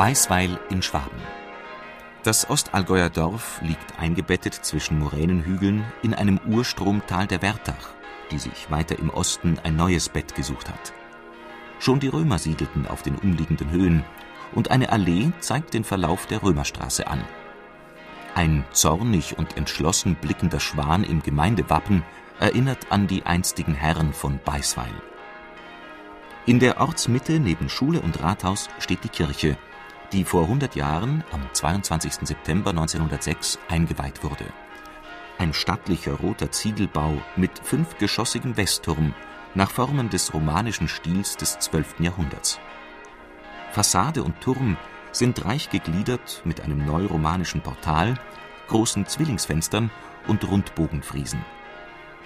Beisweil in Schwaben. Das Ostallgäuer Dorf liegt eingebettet zwischen Moränenhügeln in einem Urstromtal der Wertach, die sich weiter im Osten ein neues Bett gesucht hat. Schon die Römer siedelten auf den umliegenden Höhen, und eine Allee zeigt den Verlauf der Römerstraße an. Ein zornig und entschlossen blickender Schwan im Gemeindewappen erinnert an die einstigen Herren von Beisweil. In der Ortsmitte neben Schule und Rathaus steht die Kirche, die vor 100 Jahren am 22. September 1906 eingeweiht wurde. Ein stattlicher roter Ziegelbau mit fünfgeschossigem Westturm nach Formen des romanischen Stils des 12. Jahrhunderts. Fassade und Turm sind reich gegliedert mit einem neuromanischen Portal, großen Zwillingsfenstern und Rundbogenfriesen.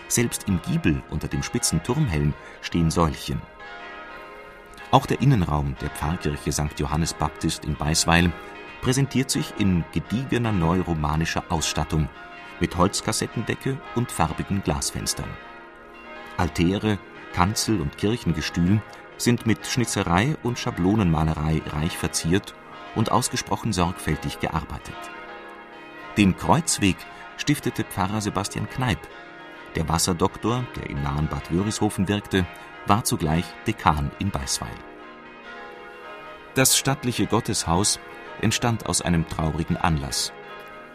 Selbst im Giebel unter dem spitzen Turmhelm stehen Säulchen auch der Innenraum der Pfarrkirche St. Johannes Baptist in Beisweil präsentiert sich in gediegener neuromanischer Ausstattung mit Holzkassettendecke und farbigen Glasfenstern. Altäre, Kanzel und Kirchengestühl sind mit Schnitzerei und Schablonenmalerei reich verziert und ausgesprochen sorgfältig gearbeitet. Den Kreuzweg stiftete Pfarrer Sebastian Kneip. Der Wasserdoktor, der im nahen Bad Wörishofen wirkte, war zugleich Dekan in Beisweil. Das stattliche Gotteshaus entstand aus einem traurigen Anlass.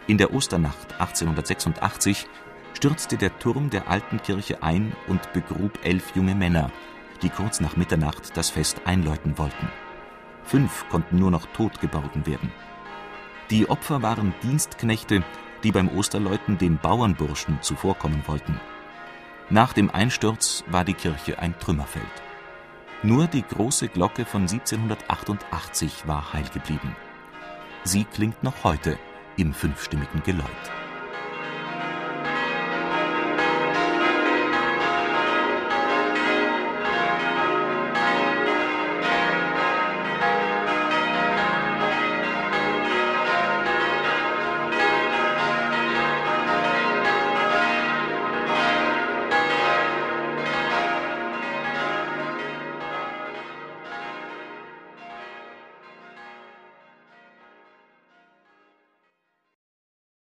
In der Osternacht 1886 stürzte der Turm der alten Kirche ein und begrub elf junge Männer, die kurz nach Mitternacht das Fest einläuten wollten. Fünf konnten nur noch tot geborgen werden. Die Opfer waren Dienstknechte, die beim Osterläuten den Bauernburschen zuvorkommen wollten. Nach dem Einsturz war die Kirche ein Trümmerfeld. Nur die große Glocke von 1788 war heil geblieben. Sie klingt noch heute im fünfstimmigen Geläut